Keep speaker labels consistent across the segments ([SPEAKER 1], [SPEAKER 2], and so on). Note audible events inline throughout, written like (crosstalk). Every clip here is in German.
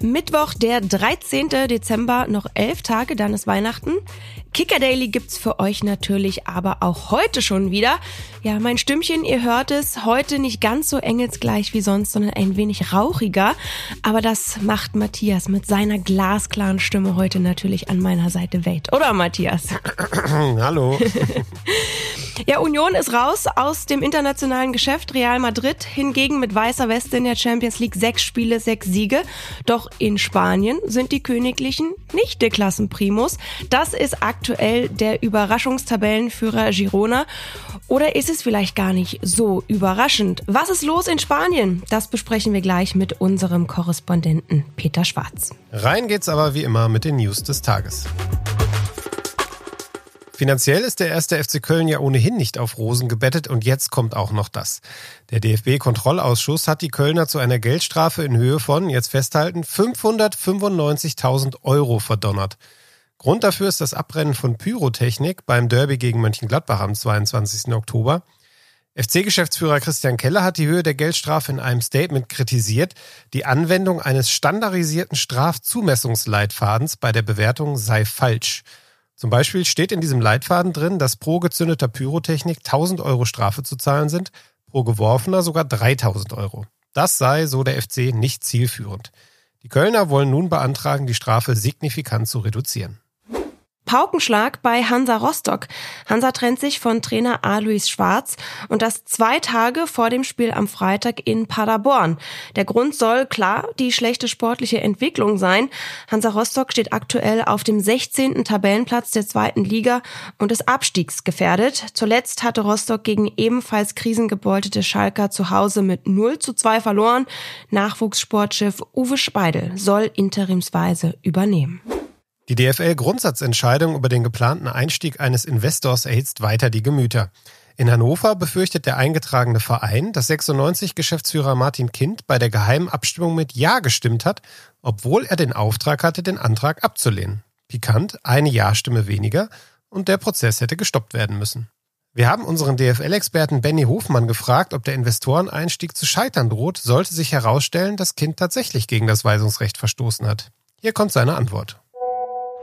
[SPEAKER 1] Mittwoch, der 13. Dezember, noch elf Tage, dann ist Weihnachten. Kicker Daily gibt's für euch natürlich aber auch heute schon wieder. Ja, mein Stimmchen, ihr hört es, heute nicht ganz so engelsgleich wie sonst, sondern ein wenig rauchiger. Aber das macht Matthias mit seiner glasklaren Stimme heute natürlich an meiner Seite weit. Oder Matthias? (clears throat)
[SPEAKER 2] Hallo. (laughs)
[SPEAKER 1] Ja, Union ist raus aus dem internationalen Geschäft. Real Madrid hingegen mit weißer Weste in der Champions League sechs Spiele, sechs Siege. Doch in Spanien sind die Königlichen nicht der Klassenprimus. Das ist aktuell der Überraschungstabellenführer Girona. Oder ist es vielleicht gar nicht so überraschend? Was ist los in Spanien? Das besprechen wir gleich mit unserem Korrespondenten Peter Schwarz.
[SPEAKER 2] Rein geht's aber wie immer mit den News des Tages. Finanziell ist der erste FC Köln ja ohnehin nicht auf Rosen gebettet und jetzt kommt auch noch das. Der DFB-Kontrollausschuss hat die Kölner zu einer Geldstrafe in Höhe von, jetzt festhalten, 595.000 Euro verdonnert. Grund dafür ist das Abrennen von Pyrotechnik beim Derby gegen Mönchengladbach am 22. Oktober. FC-Geschäftsführer Christian Keller hat die Höhe der Geldstrafe in einem Statement kritisiert. Die Anwendung eines standardisierten Strafzumessungsleitfadens bei der Bewertung sei falsch. Zum Beispiel steht in diesem Leitfaden drin, dass pro gezündeter Pyrotechnik 1000 Euro Strafe zu zahlen sind, pro geworfener sogar 3000 Euro. Das sei, so der FC, nicht zielführend. Die Kölner wollen nun beantragen, die Strafe signifikant zu reduzieren.
[SPEAKER 1] Paukenschlag bei Hansa Rostock. Hansa trennt sich von Trainer Alois Schwarz und das zwei Tage vor dem Spiel am Freitag in Paderborn. Der Grund soll klar die schlechte sportliche Entwicklung sein. Hansa Rostock steht aktuell auf dem 16. Tabellenplatz der zweiten Liga und ist abstiegsgefährdet. Zuletzt hatte Rostock gegen ebenfalls krisengebeutete Schalker zu Hause mit 0 zu 2 verloren. Nachwuchssportchef Uwe Speidel soll interimsweise übernehmen.
[SPEAKER 2] Die DFL-Grundsatzentscheidung über den geplanten Einstieg eines Investors erhitzt weiter die Gemüter. In Hannover befürchtet der eingetragene Verein, dass 96 Geschäftsführer Martin Kind bei der geheimen Abstimmung mit Ja gestimmt hat, obwohl er den Auftrag hatte, den Antrag abzulehnen. Pikant, eine Ja-Stimme weniger und der Prozess hätte gestoppt werden müssen. Wir haben unseren DFL-Experten Benny Hofmann gefragt, ob der Investoreneinstieg zu scheitern droht, sollte sich herausstellen, dass Kind tatsächlich gegen das Weisungsrecht verstoßen hat. Hier kommt seine Antwort.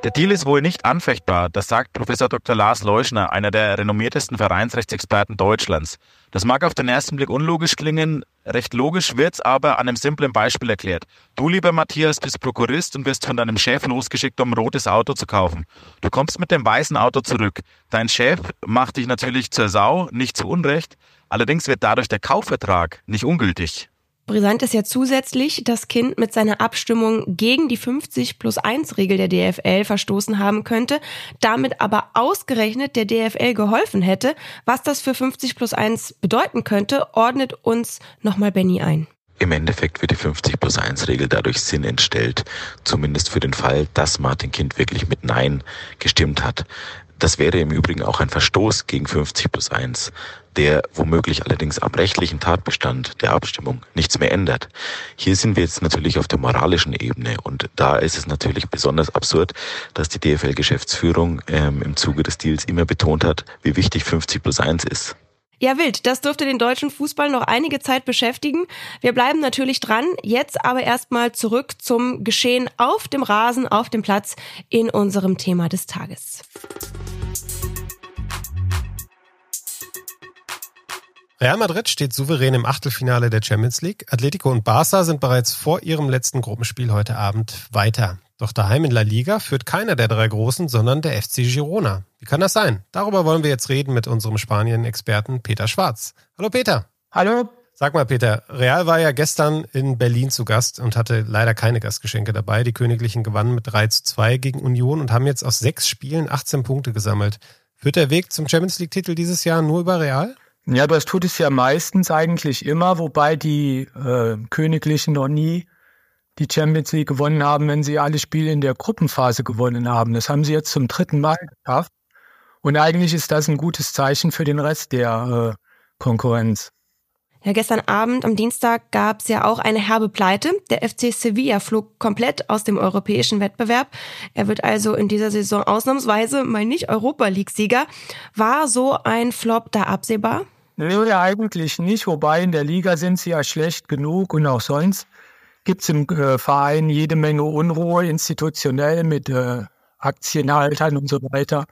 [SPEAKER 3] Der Deal ist wohl nicht anfechtbar, das sagt Professor Dr. Lars Leuschner, einer der renommiertesten Vereinsrechtsexperten Deutschlands. Das mag auf den ersten Blick unlogisch klingen, recht logisch wird's aber an einem simplen Beispiel erklärt. Du, lieber Matthias, bist Prokurist und wirst von deinem Chef losgeschickt, um ein rotes Auto zu kaufen. Du kommst mit dem weißen Auto zurück. Dein Chef macht dich natürlich zur Sau, nicht zu Unrecht, allerdings wird dadurch der Kaufvertrag nicht ungültig.
[SPEAKER 1] Brisant ist ja zusätzlich, dass Kind mit seiner Abstimmung gegen die 50 plus 1 Regel der DFL verstoßen haben könnte, damit aber ausgerechnet der DFL geholfen hätte. Was das für 50 plus 1 bedeuten könnte, ordnet uns nochmal Benny ein.
[SPEAKER 4] Im Endeffekt wird die 50 plus 1 Regel dadurch Sinn entstellt, zumindest für den Fall, dass Martin Kind wirklich mit Nein gestimmt hat. Das wäre im Übrigen auch ein Verstoß gegen 50 plus 1, der womöglich allerdings am rechtlichen Tatbestand der Abstimmung nichts mehr ändert. Hier sind wir jetzt natürlich auf der moralischen Ebene und da ist es natürlich besonders absurd, dass die DFL-Geschäftsführung ähm, im Zuge des Deals immer betont hat, wie wichtig 50 plus 1 ist.
[SPEAKER 1] Ja, wild. Das dürfte den deutschen Fußball noch einige Zeit beschäftigen. Wir bleiben natürlich dran. Jetzt aber erstmal zurück zum Geschehen auf dem Rasen, auf dem Platz in unserem Thema des Tages.
[SPEAKER 2] Real Madrid steht souverän im Achtelfinale der Champions League. Atletico und Barca sind bereits vor ihrem letzten Gruppenspiel heute Abend weiter. Doch daheim in La Liga führt keiner der drei Großen, sondern der FC Girona. Wie kann das sein? Darüber wollen wir jetzt reden mit unserem Spanien-Experten Peter Schwarz. Hallo Peter.
[SPEAKER 5] Hallo.
[SPEAKER 2] Sag mal Peter, Real war ja gestern in Berlin zu Gast und hatte leider keine Gastgeschenke dabei. Die Königlichen gewannen mit 3 zu 2 gegen Union und haben jetzt aus sechs Spielen 18 Punkte gesammelt. Führt der Weg zum Champions League-Titel dieses Jahr nur über Real?
[SPEAKER 5] Ja, das tut es ja meistens eigentlich immer, wobei die äh, Königlichen noch nie die Champions League gewonnen haben, wenn sie alle Spiele in der Gruppenphase gewonnen haben. Das haben sie jetzt zum dritten Mal geschafft. Und eigentlich ist das ein gutes Zeichen für den Rest der äh, Konkurrenz.
[SPEAKER 1] Ja, gestern Abend am Dienstag gab es ja auch eine herbe Pleite. Der FC Sevilla flog komplett aus dem europäischen Wettbewerb. Er wird also in dieser Saison ausnahmsweise mal nicht Europa League-Sieger. War so ein Flop da absehbar?
[SPEAKER 5] Nee, eigentlich nicht. Wobei in der Liga sind sie ja schlecht genug und auch sonst gibt es im äh, Verein jede Menge Unruhe institutionell mit äh, Aktienhaltern und so weiter.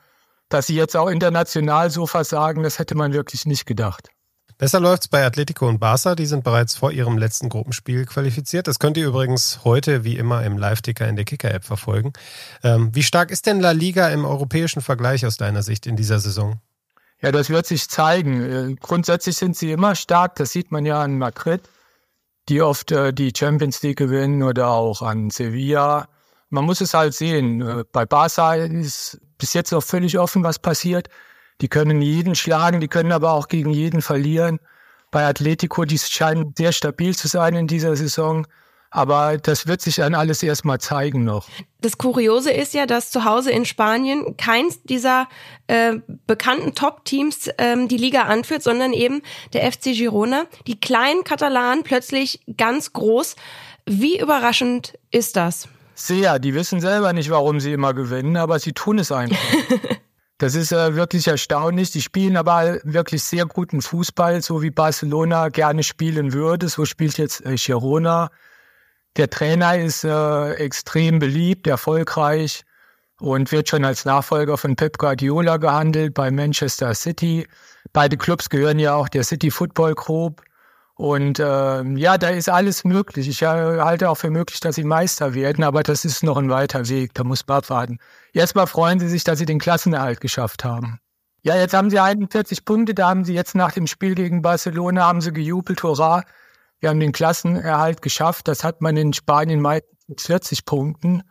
[SPEAKER 5] Dass sie jetzt auch international so versagen, das hätte man wirklich nicht gedacht.
[SPEAKER 2] Besser läuft's bei Atletico und Barca, die sind bereits vor ihrem letzten Gruppenspiel qualifiziert. Das könnt ihr übrigens heute wie immer im Live-Ticker in der Kicker-App verfolgen. Ähm, wie stark ist denn La Liga im europäischen Vergleich aus deiner Sicht in dieser Saison?
[SPEAKER 5] Ja, das wird sich zeigen. Äh, grundsätzlich sind sie immer stark, das sieht man ja an Madrid, die oft äh, die Champions League gewinnen oder auch an Sevilla. Man muss es halt sehen. Äh, bei Barca ist bis jetzt noch völlig offen, was passiert. Die können jeden schlagen, die können aber auch gegen jeden verlieren. Bei Atletico, die scheinen sehr stabil zu sein in dieser Saison. Aber das wird sich dann alles erstmal zeigen noch.
[SPEAKER 1] Das Kuriose ist ja, dass zu Hause in Spanien keins dieser äh, bekannten Top-Teams ähm, die Liga anführt, sondern eben der FC Girona. Die kleinen Katalanen plötzlich ganz groß. Wie überraschend ist das?
[SPEAKER 5] Sehr. Die wissen selber nicht, warum sie immer gewinnen, aber sie tun es einfach. (laughs) Das ist äh, wirklich erstaunlich. Die spielen aber wirklich sehr guten Fußball, so wie Barcelona gerne spielen würde. So spielt jetzt äh, Girona. Der Trainer ist äh, extrem beliebt, erfolgreich und wird schon als Nachfolger von Pep Guardiola gehandelt bei Manchester City. Beide Clubs gehören ja auch der City Football Group. Und äh, ja, da ist alles möglich. Ich äh, halte auch für möglich, dass sie Meister werden, aber das ist noch ein weiter Weg. Da muss man abwarten. Erstmal freuen sie sich, dass sie den Klassenerhalt geschafft haben. Ja, jetzt haben sie 41 Punkte. Da haben sie jetzt nach dem Spiel gegen Barcelona haben sie gejubelt. Hurra! Wir haben den Klassenerhalt geschafft. Das hat man in Spanien meistens mit 40 Punkten.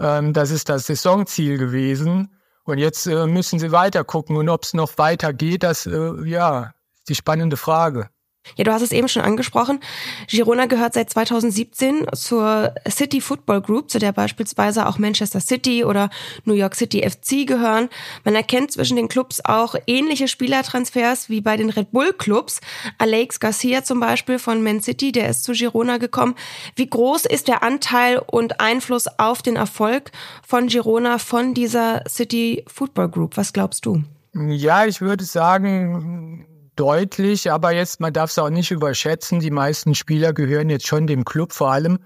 [SPEAKER 5] Ähm, das ist das Saisonziel gewesen. Und jetzt äh, müssen sie weiter gucken. Und ob es noch weiter geht, das äh, ja, ist die spannende Frage.
[SPEAKER 1] Ja, du hast es eben schon angesprochen. Girona gehört seit 2017 zur City Football Group, zu der beispielsweise auch Manchester City oder New York City FC gehören. Man erkennt zwischen den Clubs auch ähnliche Spielertransfers wie bei den Red Bull Clubs. Alex Garcia zum Beispiel von Man City, der ist zu Girona gekommen. Wie groß ist der Anteil und Einfluss auf den Erfolg von Girona von dieser City Football Group? Was glaubst du?
[SPEAKER 5] Ja, ich würde sagen, deutlich, aber jetzt, man darf es auch nicht überschätzen, die meisten Spieler gehören jetzt schon dem Club, vor allem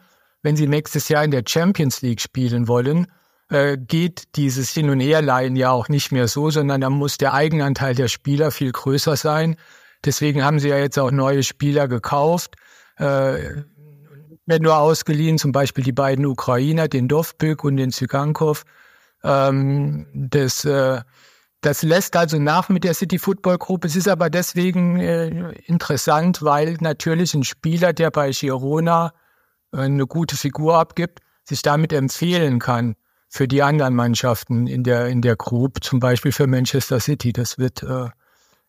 [SPEAKER 5] wenn sie nächstes Jahr in der Champions League spielen wollen, äh, geht dieses Hin- und Herleihen ja auch nicht mehr so, sondern da muss der Eigenanteil der Spieler viel größer sein. Deswegen haben sie ja jetzt auch neue Spieler gekauft, äh, werden nur ausgeliehen, zum Beispiel die beiden Ukrainer, den Dovbyk und den Zygankov. Ähm, das äh, das lässt also nach mit der City Football Group. Es ist aber deswegen äh, interessant, weil natürlich ein Spieler, der bei Girona äh, eine gute Figur abgibt, sich damit empfehlen kann für die anderen Mannschaften in der, in der Group, zum Beispiel für Manchester City. Das wird, äh,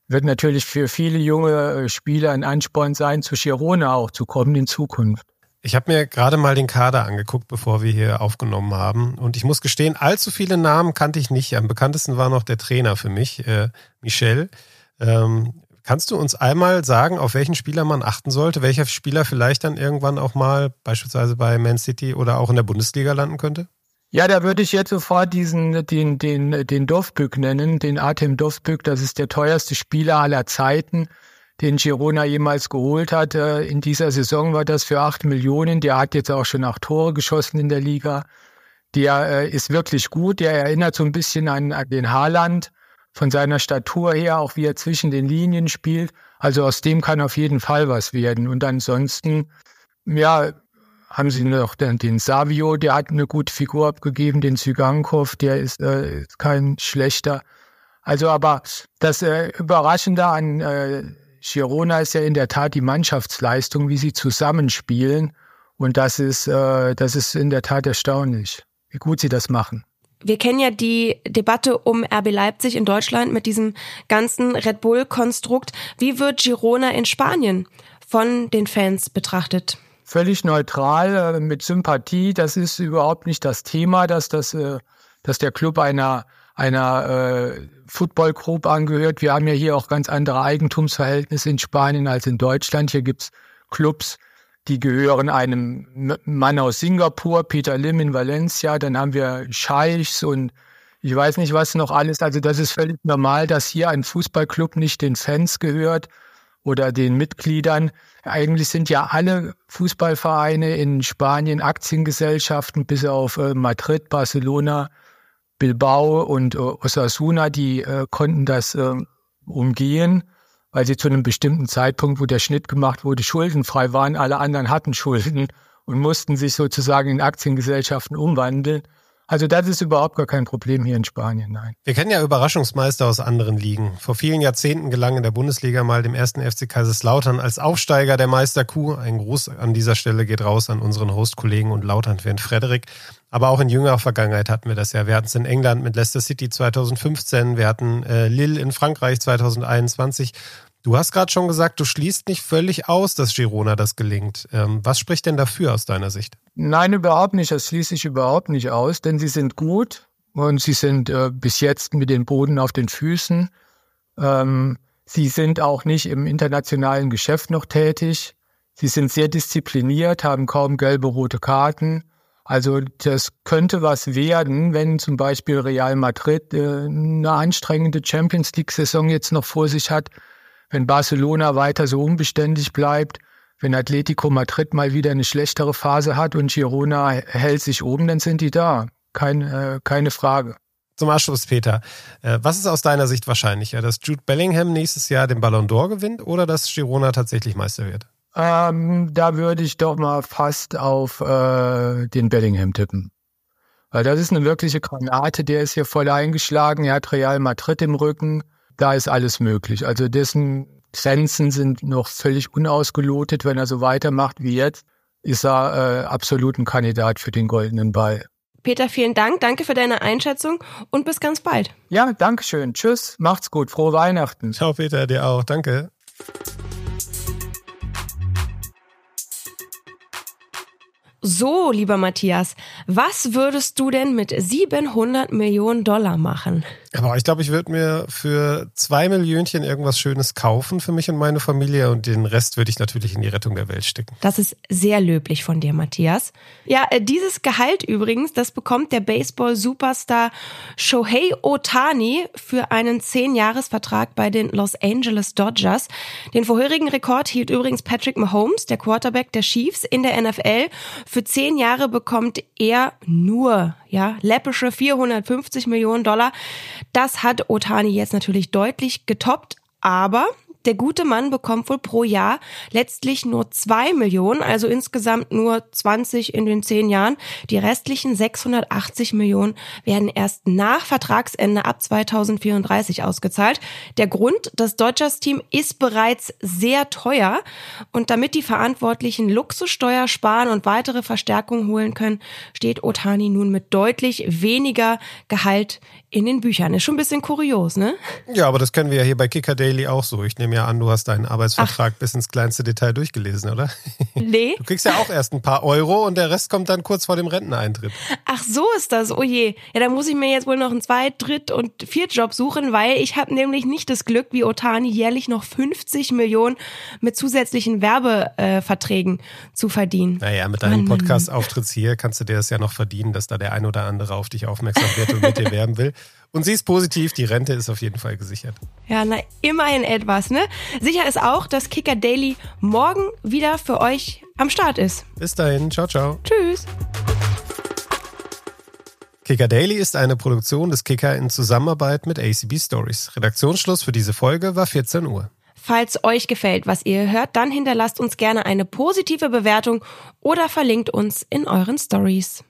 [SPEAKER 5] wird natürlich für viele junge äh, Spieler ein Ansporn sein, zu Girona auch zu kommen in Zukunft.
[SPEAKER 2] Ich habe mir gerade mal den Kader angeguckt, bevor wir hier aufgenommen haben. Und ich muss gestehen, allzu viele Namen kannte ich nicht. Am bekanntesten war noch der Trainer für mich, äh, Michel. Ähm, kannst du uns einmal sagen, auf welchen Spieler man achten sollte? Welcher Spieler vielleicht dann irgendwann auch mal beispielsweise bei Man City oder auch in der Bundesliga landen könnte?
[SPEAKER 5] Ja, da würde ich jetzt sofort diesen, den, den, den Dovbück nennen, den Artem Dovbück. Das ist der teuerste Spieler aller Zeiten den Girona jemals geholt hat. In dieser Saison war das für acht Millionen. Der hat jetzt auch schon acht Tore geschossen in der Liga. Der äh, ist wirklich gut. Der erinnert so ein bisschen an, an den Haaland von seiner Statur her, auch wie er zwischen den Linien spielt. Also aus dem kann auf jeden Fall was werden. Und ansonsten, ja, haben sie noch den, den Savio, der hat eine gute Figur abgegeben, den Zygankov, der ist, äh, kein schlechter. Also aber das äh, Überraschende an äh, Girona ist ja in der Tat die Mannschaftsleistung, wie sie zusammenspielen. Und das ist, äh, das ist in der Tat erstaunlich, wie gut sie das machen.
[SPEAKER 1] Wir kennen ja die Debatte um RB Leipzig in Deutschland mit diesem ganzen Red Bull-Konstrukt. Wie wird Girona in Spanien von den Fans betrachtet?
[SPEAKER 5] Völlig neutral, äh, mit Sympathie. Das ist überhaupt nicht das Thema, dass, das, äh, dass der Club einer einer äh, Football Group angehört. Wir haben ja hier auch ganz andere Eigentumsverhältnisse in Spanien als in Deutschland. Hier gibt's Clubs, die gehören einem Mann aus Singapur, Peter Lim in Valencia. Dann haben wir Scheichs und ich weiß nicht, was noch alles. Also das ist völlig normal, dass hier ein Fußballclub nicht den Fans gehört. oder den Mitgliedern. Eigentlich sind ja alle Fußballvereine in Spanien Aktiengesellschaften, bis auf äh, Madrid, Barcelona, Bilbao und äh, Osasuna, die äh, konnten das äh, umgehen, weil sie zu einem bestimmten Zeitpunkt, wo der Schnitt gemacht wurde, schuldenfrei waren. Alle anderen hatten Schulden und mussten sich sozusagen in Aktiengesellschaften umwandeln. Also das ist überhaupt gar kein Problem hier in Spanien, nein.
[SPEAKER 2] Wir kennen ja Überraschungsmeister aus anderen Ligen. Vor vielen Jahrzehnten gelang in der Bundesliga mal dem ersten FC Kaiserslautern als Aufsteiger der Meisterkuh. Ein Gruß an dieser Stelle geht raus an unseren Hostkollegen und Lautern-Fan Frederik. Aber auch in jüngerer Vergangenheit hatten wir das ja. Wir hatten es in England mit Leicester City 2015, wir hatten äh, Lille in Frankreich 2021. Du hast gerade schon gesagt, du schließt nicht völlig aus, dass Girona das gelingt. Ähm, was spricht denn dafür aus deiner Sicht?
[SPEAKER 5] Nein, überhaupt nicht. Das schließe ich überhaupt nicht aus, denn sie sind gut und sie sind äh, bis jetzt mit dem Boden auf den Füßen. Ähm, sie sind auch nicht im internationalen Geschäft noch tätig. Sie sind sehr diszipliniert, haben kaum gelbe, rote Karten. Also das könnte was werden, wenn zum Beispiel Real Madrid äh, eine anstrengende Champions League-Saison jetzt noch vor sich hat wenn Barcelona weiter so unbeständig bleibt, wenn Atletico Madrid mal wieder eine schlechtere Phase hat und Girona hält sich oben, dann sind die da. Kein, äh, keine Frage.
[SPEAKER 2] Zum Abschluss, Peter. Äh, was ist aus deiner Sicht wahrscheinlicher, dass Jude Bellingham nächstes Jahr den Ballon d'Or gewinnt oder dass Girona tatsächlich Meister wird?
[SPEAKER 5] Ähm, da würde ich doch mal fast auf äh, den Bellingham tippen. Weil das ist eine wirkliche Granate, der ist hier voll eingeschlagen, er hat Real Madrid im Rücken da ist alles möglich. Also dessen Grenzen sind noch völlig unausgelotet. Wenn er so weitermacht wie jetzt, ist er äh, absolut ein Kandidat für den goldenen Ball.
[SPEAKER 1] Peter, vielen Dank. Danke für deine Einschätzung und bis ganz bald.
[SPEAKER 5] Ja, danke schön. Tschüss. Macht's gut. Frohe Weihnachten.
[SPEAKER 2] Ciao, Peter. Dir auch. Danke.
[SPEAKER 1] So, lieber Matthias, was würdest du denn mit 700 Millionen Dollar machen?
[SPEAKER 2] Aber ich glaube, ich würde mir für zwei Millionchen irgendwas Schönes kaufen für mich und meine Familie und den Rest würde ich natürlich in die Rettung der Welt stecken.
[SPEAKER 1] Das ist sehr löblich von dir, Matthias. Ja, äh, dieses Gehalt übrigens, das bekommt der Baseball-Superstar Shohei Otani für einen 10-Jahres-Vertrag bei den Los Angeles Dodgers. Den vorherigen Rekord hielt übrigens Patrick Mahomes, der Quarterback der Chiefs in der NFL. Für 10 Jahre bekommt er nur ja, läppische 450 Millionen Dollar. Das hat Otani jetzt natürlich deutlich getoppt, aber der gute Mann bekommt wohl pro Jahr letztlich nur zwei Millionen, also insgesamt nur 20 in den zehn Jahren. Die restlichen 680 Millionen werden erst nach Vertragsende ab 2034 ausgezahlt. Der Grund, das Dodgers-Team ist bereits sehr teuer und damit die Verantwortlichen Luxussteuer sparen und weitere Verstärkungen holen können, steht Otani nun mit deutlich weniger Gehalt in den Büchern. Ist schon ein bisschen kurios, ne?
[SPEAKER 2] Ja, aber das kennen wir ja hier bei Kicker Daily auch so. Ich nehme ja an, du hast deinen Arbeitsvertrag Ach. bis ins kleinste Detail durchgelesen, oder? (laughs)
[SPEAKER 1] Nee.
[SPEAKER 2] Du kriegst ja auch erst ein paar Euro und der Rest kommt dann kurz vor dem Renteneintritt.
[SPEAKER 1] Ach, so ist das. Oh je. Ja, dann muss ich mir jetzt wohl noch einen Zweit-, Dritt- und Viertjob suchen, weil ich habe nämlich nicht das Glück, wie Otani jährlich noch 50 Millionen mit zusätzlichen Werbeverträgen äh, zu verdienen.
[SPEAKER 2] Naja, mit deinem Podcast-Auftritts hier kannst du dir das ja noch verdienen, dass da der ein oder andere auf dich aufmerksam wird und mit dir werben will. Und sie ist positiv, die Rente ist auf jeden Fall gesichert.
[SPEAKER 1] Ja, na, immerhin etwas, ne? Sicher ist auch, dass Kicker Daily morgen wieder für euch am Start ist.
[SPEAKER 2] Bis dahin, ciao, ciao.
[SPEAKER 1] Tschüss.
[SPEAKER 2] Kicker Daily ist eine Produktion des Kicker in Zusammenarbeit mit ACB Stories. Redaktionsschluss für diese Folge war 14 Uhr.
[SPEAKER 1] Falls euch gefällt, was ihr hört, dann hinterlasst uns gerne eine positive Bewertung oder verlinkt uns in euren Stories.